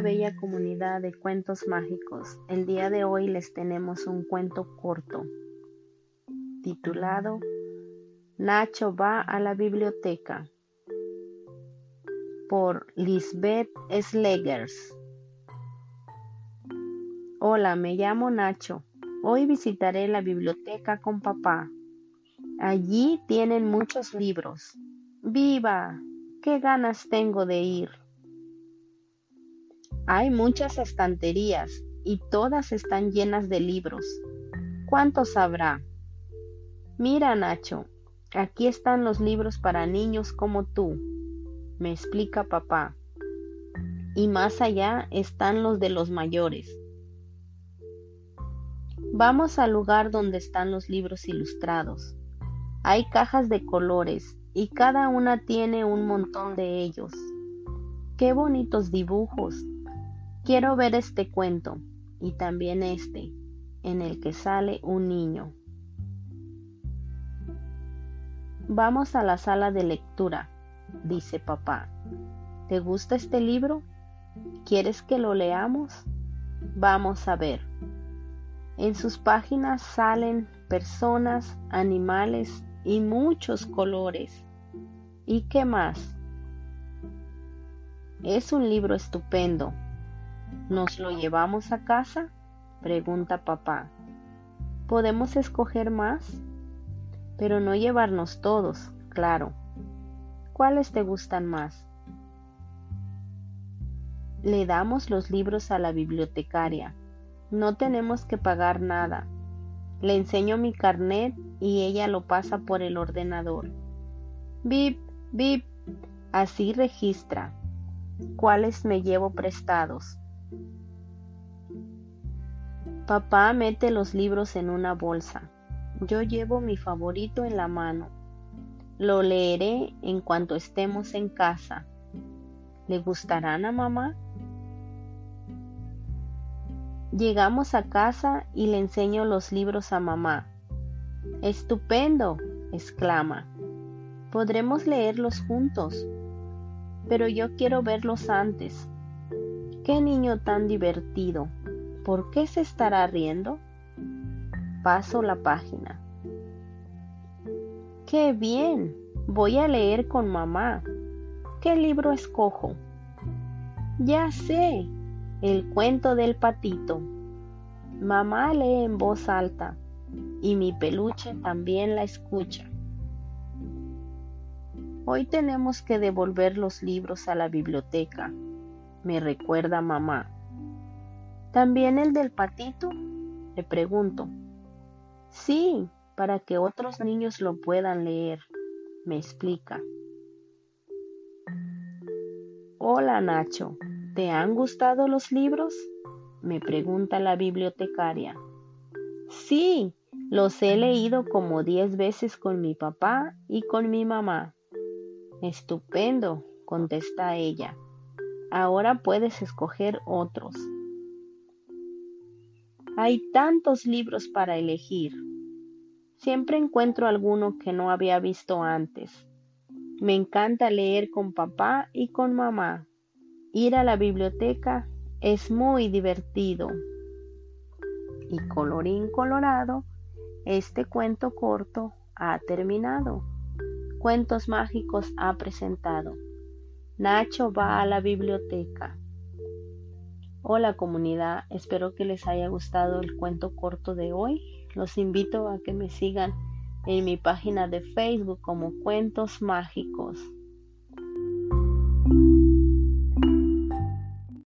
Bella comunidad de cuentos mágicos. El día de hoy les tenemos un cuento corto titulado Nacho va a la biblioteca por Lisbeth Slegers. Hola, me llamo Nacho. Hoy visitaré la biblioteca con papá. Allí tienen muchos libros. ¡Viva! ¡Qué ganas tengo de ir! Hay muchas estanterías y todas están llenas de libros. ¿Cuántos habrá? Mira, Nacho, aquí están los libros para niños como tú, me explica papá. Y más allá están los de los mayores. Vamos al lugar donde están los libros ilustrados. Hay cajas de colores y cada una tiene un montón de ellos. ¡Qué bonitos dibujos! Quiero ver este cuento y también este, en el que sale un niño. Vamos a la sala de lectura, dice papá. ¿Te gusta este libro? ¿Quieres que lo leamos? Vamos a ver. En sus páginas salen personas, animales y muchos colores. ¿Y qué más? Es un libro estupendo, ¿Nos lo llevamos a casa? pregunta papá. ¿Podemos escoger más? Pero no llevarnos todos, claro. ¿Cuáles te gustan más? Le damos los libros a la bibliotecaria. No tenemos que pagar nada. Le enseño mi carnet y ella lo pasa por el ordenador. Bip, bip. Así registra. ¿Cuáles me llevo prestados? Papá mete los libros en una bolsa. Yo llevo mi favorito en la mano. Lo leeré en cuanto estemos en casa. ¿Le gustarán a mamá? Llegamos a casa y le enseño los libros a mamá. Estupendo, exclama. Podremos leerlos juntos, pero yo quiero verlos antes. Qué niño tan divertido. ¿Por qué se estará riendo? Paso la página. ¡Qué bien! Voy a leer con mamá. ¿Qué libro escojo? Ya sé, el cuento del patito. Mamá lee en voz alta y mi peluche también la escucha. Hoy tenemos que devolver los libros a la biblioteca me recuerda mamá. ¿También el del patito? Le pregunto. Sí, para que otros niños lo puedan leer, me explica. Hola Nacho, ¿te han gustado los libros? me pregunta la bibliotecaria. Sí, los he leído como diez veces con mi papá y con mi mamá. Estupendo, contesta ella. Ahora puedes escoger otros. Hay tantos libros para elegir. Siempre encuentro alguno que no había visto antes. Me encanta leer con papá y con mamá. Ir a la biblioteca es muy divertido. Y colorín colorado, este cuento corto ha terminado. Cuentos Mágicos ha presentado. Nacho va a la biblioteca. Hola comunidad, espero que les haya gustado el cuento corto de hoy. Los invito a que me sigan en mi página de Facebook como Cuentos Mágicos.